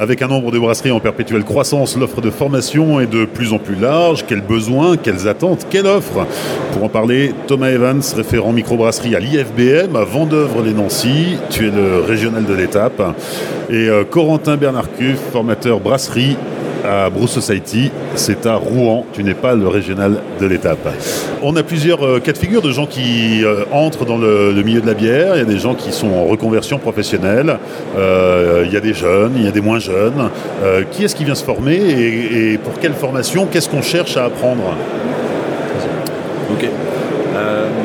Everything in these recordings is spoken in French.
Avec un nombre de brasseries en perpétuelle croissance, l'offre de formation est de plus en plus large. Quels besoins, quelles attentes, quelle offre Pour en parler, Thomas Evans, référent microbrasserie à l'IFBM, à Vendœuvre-les-Nancy. Tu es le régional de l'étape. Et euh, Corentin Bernard formateur brasserie à Bruce Society, c'est à Rouen, tu n'es pas le régional de l'étape. On a plusieurs euh, cas de figure de gens qui euh, entrent dans le, milieu de la bière, il y a des gens qui sont en reconversion professionnelle, euh, il y a des jeunes, il y a des moins jeunes. qui est-ce qui vient se former et, pour quelle formation? Qu'est-ce qu'on cherche à apprendre? Ok.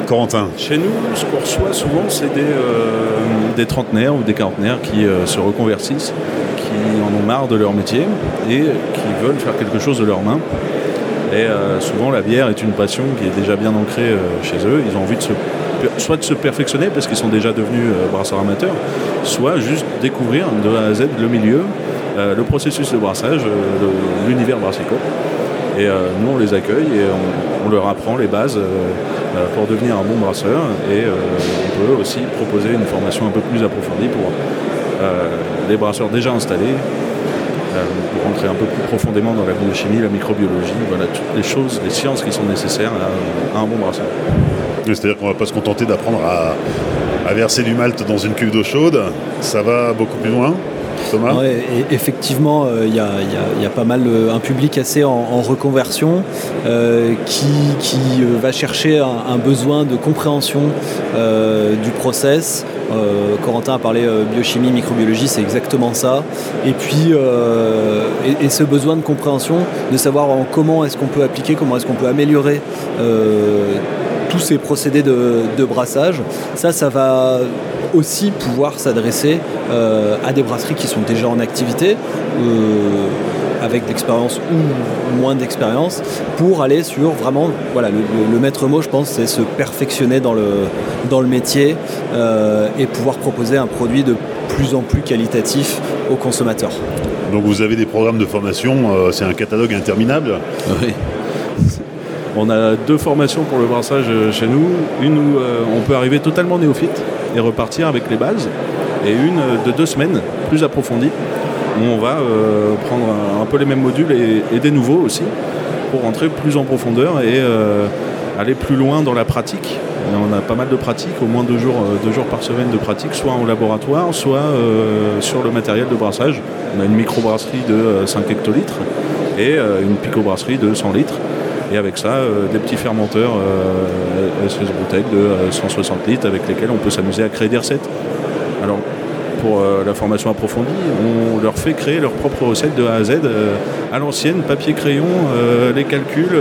Corentin. Chez nous, ce qu'on reçoit souvent, c'est des, des trentenaires ou des quarantenaires qui se reconvertissent qui en ont marre de leur métier et qui veulent faire quelque chose de leurs mains. Et euh, souvent, la bière est une passion qui est déjà bien ancrée euh, chez eux. Ils ont envie de se, soit de se perfectionner parce qu'ils sont déjà devenus euh, brasseurs amateurs, soit juste découvrir de A à Z le milieu, le processus de brassage, l'univers brassicole. Et nous, on les accueille et on, leur apprend les bases pour devenir un bon brasseur. Et on peut aussi proposer une formation un peu plus approfondie pour les brasseurs déjà installés, euh, pour rentrer un peu plus profondément dans la biochimie, la microbiologie, voilà, toutes les choses, les sciences qui sont nécessaires à, un bon brasseur. C'est-à-dire qu'on ne va pas se contenter d'apprendre à, verser du malt dans une cuve d'eau chaude, ça va beaucoup plus loin Effectivement, il euh, y, a pas mal euh, un public assez en, reconversion qui, va chercher un, besoin de compréhension du process, euh, Corentin a parlé euh, biochimie, microbiologie, c'est exactement ça. Et puis, euh, et, ce besoin de compréhension, de savoir comment est-ce qu'on peut appliquer, comment est-ce qu'on peut améliorer tous ces procédés de, brassage, ça, ça va aussi pouvoir s'adresser à des brasseries qui sont déjà en activité avec de l'expérience ou moins d'expérience pour aller sur vraiment voilà le, maître mot je pense c'est se perfectionner dans le, dans le métier euh, et pouvoir proposer un produit de plus en plus qualitatif aux consommateurs. Donc vous avez des programmes de formation, euh, c'est un catalogue interminable Oui. On a deux formations pour le brassage euh, chez nous. Une où on peut arriver totalement néophyte et repartir avec les bases. Et une de deux semaines, plus approfondie, où on va euh, prendre un, peu les mêmes modules et, des nouveaux aussi pour rentrer plus en profondeur et euh, aller plus loin dans la pratique. on a pas mal de pratiques, au moins deux jours, euh, par semaine de pratique, soit en laboratoire, soit sur le matériel de brassage. On a une microbrasserie de 5 hectolitres et une picobrasserie de 100 litres. Et avec ça, des petits fermenteurs SS bouteilles de 160 litres avec lesquels on peut s'amuser à créer des recettes. Alors, pour euh, la formation approfondie, on leur fait créer leur propre recette de A à Z euh, à l'ancienne, papier crayon, euh, les calculs,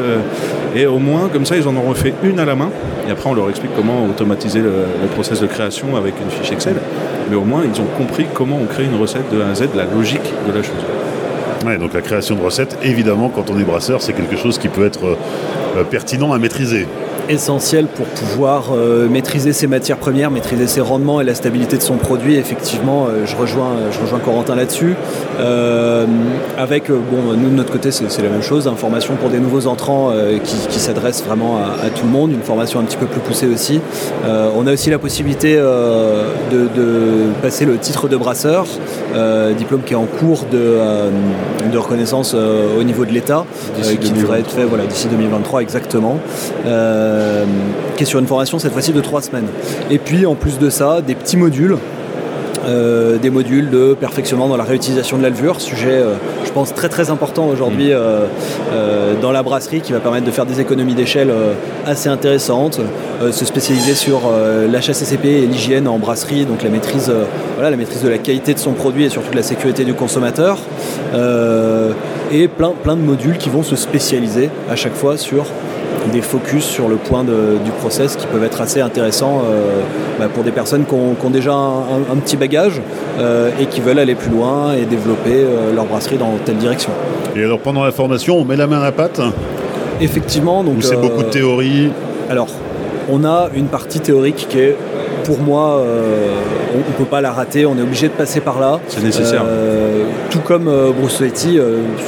et au moins comme ça ils en auront fait une à la main. Et après on leur explique comment automatiser le, process de création avec une fiche Excel. Mais au moins ils ont compris comment on crée une recette de A à Z, la logique de la chose. Donc la création de recettes, évidemment, quand on est brasseur, c'est quelque chose qui peut être pertinent à maîtriser essentiel pour pouvoir euh, maîtriser ses matières premières, maîtriser ses rendements et la stabilité de son produit. Effectivement, euh, je, rejoins, je rejoins Corentin là-dessus. Euh, avec, bon, nous de notre côté, c'est la même chose, une formation pour des nouveaux entrants qui, s'adresse vraiment à, tout le monde, une formation un petit peu plus poussée aussi. on a aussi la possibilité de, passer le titre de brasseur, diplôme qui est en cours de, de reconnaissance au niveau de l'État, qui devrait être fait voilà, d'ici 2023 exactement. Euh, qui est sur une formation cette fois-ci de trois semaines. Et puis en plus de ça, des petits modules euh, des modules de perfectionnement dans la réutilisation de l'alvure, sujet euh, je pense très très important aujourd'hui mm. dans la brasserie qui va permettre de faire des économies d'échelle assez intéressantes, se spécialiser sur l'HACCP et l'hygiène en brasserie, donc la maîtrise, voilà, la maîtrise de la qualité de son produit et surtout de la sécurité du consommateur, et plein, plein de modules qui vont se spécialiser à chaque fois sur des focus sur le point du process qui peuvent être assez intéressants euh, bah, pour des personnes qui ont, déjà un, petit bagage euh, et qui veulent aller plus loin et développer euh, leur brasserie dans telle direction. Et alors pendant la formation, on met la main à la pâte? Effectivement. Donc c'est beaucoup de théorie Alors, on a une partie théorique qui est pour moi, on ne peut pas la rater, on est obligé de passer par là. C'est nécessaire. tout comme Broussoletti,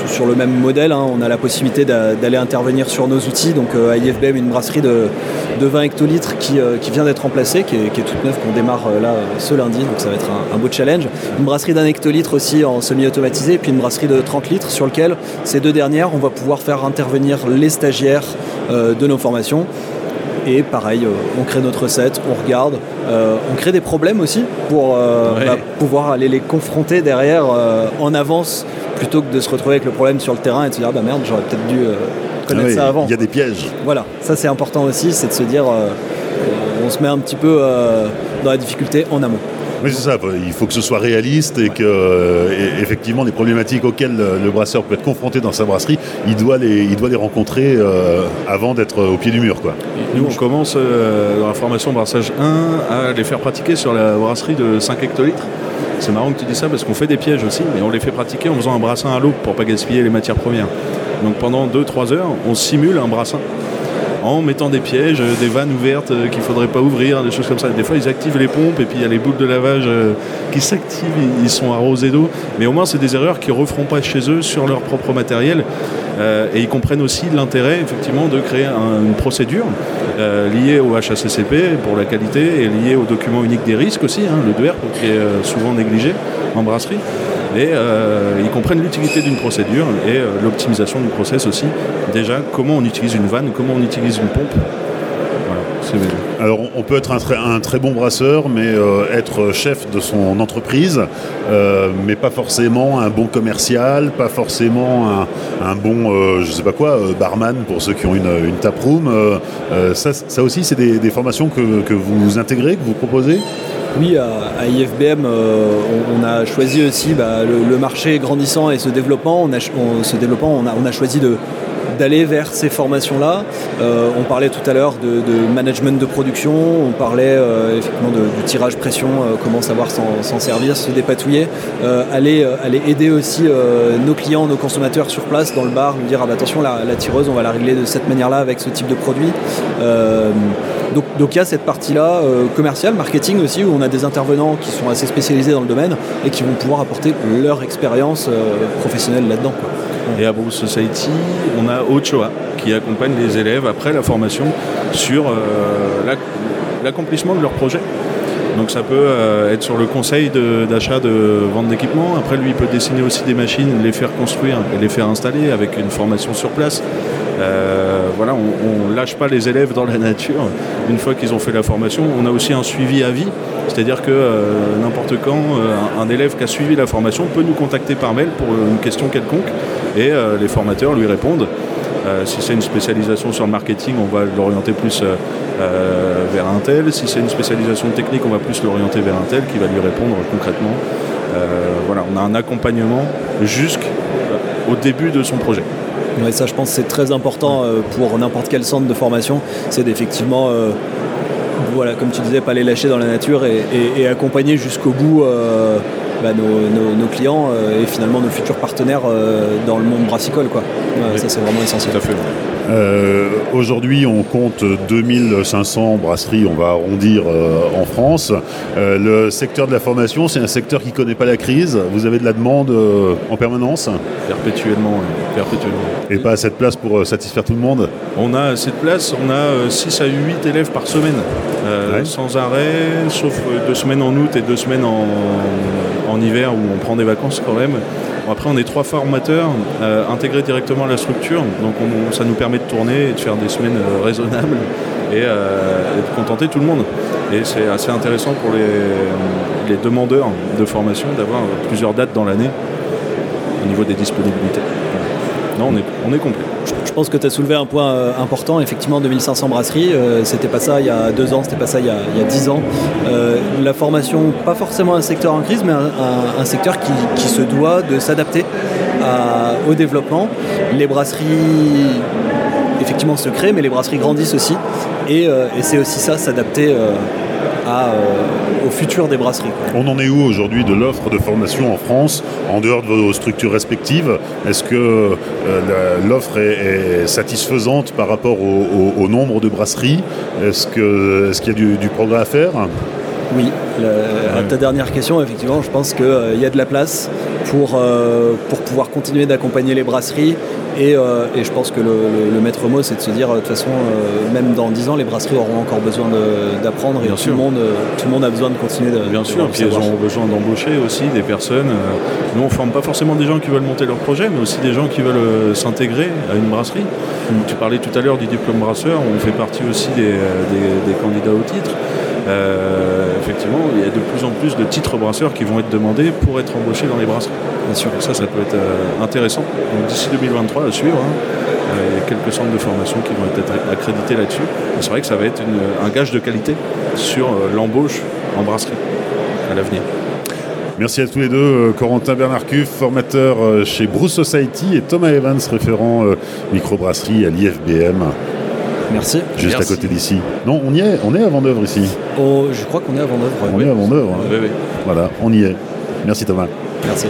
sur le même modèle, hein, on a la possibilité d'aller intervenir sur nos outils. Donc à IFBM, une brasserie de, 20 hectolitres qui, vient d'être remplacée, qui est, toute neuve, qu'on démarre là ce lundi. Donc ça va être un, beau challenge. Une brasserie d'un hectolitre aussi en semi-automatisé, puis une brasserie de 30 litres sur lequel ces deux dernières, on va pouvoir faire intervenir les stagiaires de nos formations et pareil, euh, on crée notre recette, on regarde, euh, on crée des problèmes aussi pour euh, bah, pouvoir aller les confronter derrière en avance plutôt que de se retrouver avec le problème sur le terrain et de se dire ah bah merde j'aurais peut-être dû connaître ah ça avant. Il y a des pièges. Voilà, ça c'est important aussi, c'est de se dire on se met un petit peu dans la difficulté en amont. Oui, c'est ça. Il faut que ce soit réaliste et que, euh, effectivement, les problématiques auxquelles le brasseur peut être confronté dans sa brasserie, il doit les, il doit les rencontrer euh, avant d'être au pied du mur. Quoi. Nous, on commence euh, dans la formation brassage 1 à les faire pratiquer sur la brasserie de 5 hectolitres. C'est marrant que tu dis ça parce qu'on fait des pièges aussi, mais on les fait pratiquer en faisant un brassin à l'eau pour pas gaspiller les matières premières. Donc pendant 2-3 heures, on simule un brassin en mettant des pièges, euh, des vannes ouvertes euh, qu'il ne faudrait pas ouvrir, des choses comme ça. Des fois, ils activent les pompes et puis il y a les boules de lavage euh, qui s'activent, ils sont arrosés d'eau. Mais au moins, c'est des erreurs qu'ils referont pas chez eux sur leur propre matériel. et ils comprennent aussi l'intérêt, effectivement, de créer une procédure liée au HACCP pour la qualité et liée au document unique des risques aussi, hein, le DERP, qui est souvent négligé en brasserie et ils comprennent l'utilité d'une procédure et l'optimisation du process aussi. Déjà, comment on utilise une vanne, comment on utilise une pompe. Alors on peut être un très, bon brasseur, mais euh, être chef de son entreprise, mais pas forcément un bon commercial, pas forcément un, bon, je sais pas quoi, barman pour ceux qui ont une, une taproom. Ça, aussi, c'est des, formations que, que vous intégrez, que vous proposez? Oui, à, IFBM, euh, on, a choisi aussi bah, le, marché grandissant et se développant. On a, se développant, on a, on a choisi de, d'aller vers ces formations-là. Euh, on parlait tout à l'heure de, management de production, on parlait euh, effectivement du tirage pression, comment savoir s'en servir, se dépatouiller, aller, aller aider aussi nos clients, nos consommateurs sur place dans le bar, nous dire ah, bah, attention la, tireuse on va la régler de cette manière-là avec ce type de produit. Donc, il y a cette partie-là euh, commerciale, marketing aussi, où on a des intervenants qui sont assez spécialisés dans le domaine et qui vont pouvoir apporter leur expérience euh, professionnelle là-dedans. Et à Bruce Society, on a Ochoa qui accompagne les élèves après la formation sur euh, l'accomplissement de leur projet. Donc ça peut être sur le conseil d'achat de, vente d'équipement. Après, lui, il peut dessiner aussi des machines, les faire construire et les faire installer avec une formation sur place. Euh, voilà, on ne lâche pas les élèves dans la nature une fois qu'ils ont fait la formation. On a aussi un suivi à vie, c'est-à-dire que euh, n'importe quand, euh, un élève qui a suivi la formation peut nous contacter par mail pour une question quelconque et les formateurs lui répondent. si c'est une spécialisation sur le marketing, on va l'orienter plus vers un tel. Si c'est une spécialisation technique, on va plus l'orienter vers un tel qui va lui répondre concrètement. voilà, on a un accompagnement jusqu'au début de son projet. Ouais, ça, je pense, c'est très important euh, pour n'importe quel centre de formation. C'est d'effectivement, euh, voilà, comme tu disais, pas les lâcher dans la nature et, accompagner jusqu'au bout euh, bah, nos, clients et finalement nos futurs partenaires dans le monde brassicole. Quoi. Ça, c'est vraiment essentiel. Tout à fait. Euh, aujourd'hui, on compte 2500 brasseries, on va arrondir euh, en France. Euh, le secteur de la formation, c'est un secteur qui ne connaît pas la crise. Vous avez de la demande en permanence? Perpétuellement, perpétuellement. Et pas assez de place pour satisfaire tout le monde? On a assez de place, on a 6 à 8 élèves par semaine, sans arrêt, sauf deux semaines en août et deux semaines en hiver où on prend des vacances quand même après, on est trois formateurs euh, intégrés directement à la structure, donc ça nous permet de tourner et de faire des semaines euh, raisonnables euh, et, de contenter tout le monde. Et c'est assez intéressant pour les, demandeurs de formation d'avoir plusieurs dates dans l'année au niveau des disponibilités. Non, on est, complet. Je pense que tu as soulevé un point euh, important. Effectivement, 2500 brasseries, euh, c'était pas ça il y a deux ans, c'était pas ça il y a, dix ans. Euh, la formation, pas forcément un secteur en crise, mais un, secteur qui, se doit de s'adapter au développement. Les brasseries, effectivement, se créent, mais les brasseries grandissent aussi. Et, c'est aussi ça, s'adapter euh, au futur des brasseries. On en est où aujourd'hui de l'offre de formation en France, en dehors de vos structures respectives? Est-ce que euh, l'offre est, satisfaisante par rapport au, nombre de brasseries? Est-ce qu'il y a du, progrès à faire? Oui, à ta dernière question, effectivement, je pense qu'il y a de la place pour, pour pouvoir continuer d'accompagner les brasseries euh, et, je pense que le, maître mot, c'est de se dire, de toute façon, euh, même dans 10 ans, les brasseries auront encore besoin d'apprendre et tout le, monde, euh, tout le monde a besoin de continuer de. Bien sûr, puis elles auront besoin d'embaucher aussi des personnes. Nous, on ne forme pas forcément des gens qui veulent monter leur projet, mais aussi des gens qui veulent s'intégrer à une brasserie. Mm. Tu parlais tout à l'heure du diplôme brasseur, on fait partie aussi des, des candidats au titre. Effectivement, il y a de plus en plus de titres brasseurs qui vont être demandés pour être embauchés dans les brasseries. Bien sûr, ça, ça peut être euh, intéressant. Donc d'ici 2023 à suivre. Hein. Euh, il y a quelques centres de formation qui vont être accrédités là-dessus. C'est vrai que ça va être un gage de qualité sur euh, l'embauche en brasserie à l'avenir. Merci à tous les deux, Corentin Bernard Cuff, formateur chez Bruce Society, et Thomas Evans, référent microbrasserie à l'IFBM. Merci. Juste à côté d'ici. Non, on y est, on est à Vendœuvre ici. Oh, je crois qu'on est à Vendœuvre. On est à Vendœuvre. Hein. Voilà, on y est. Merci Thomas. Merci.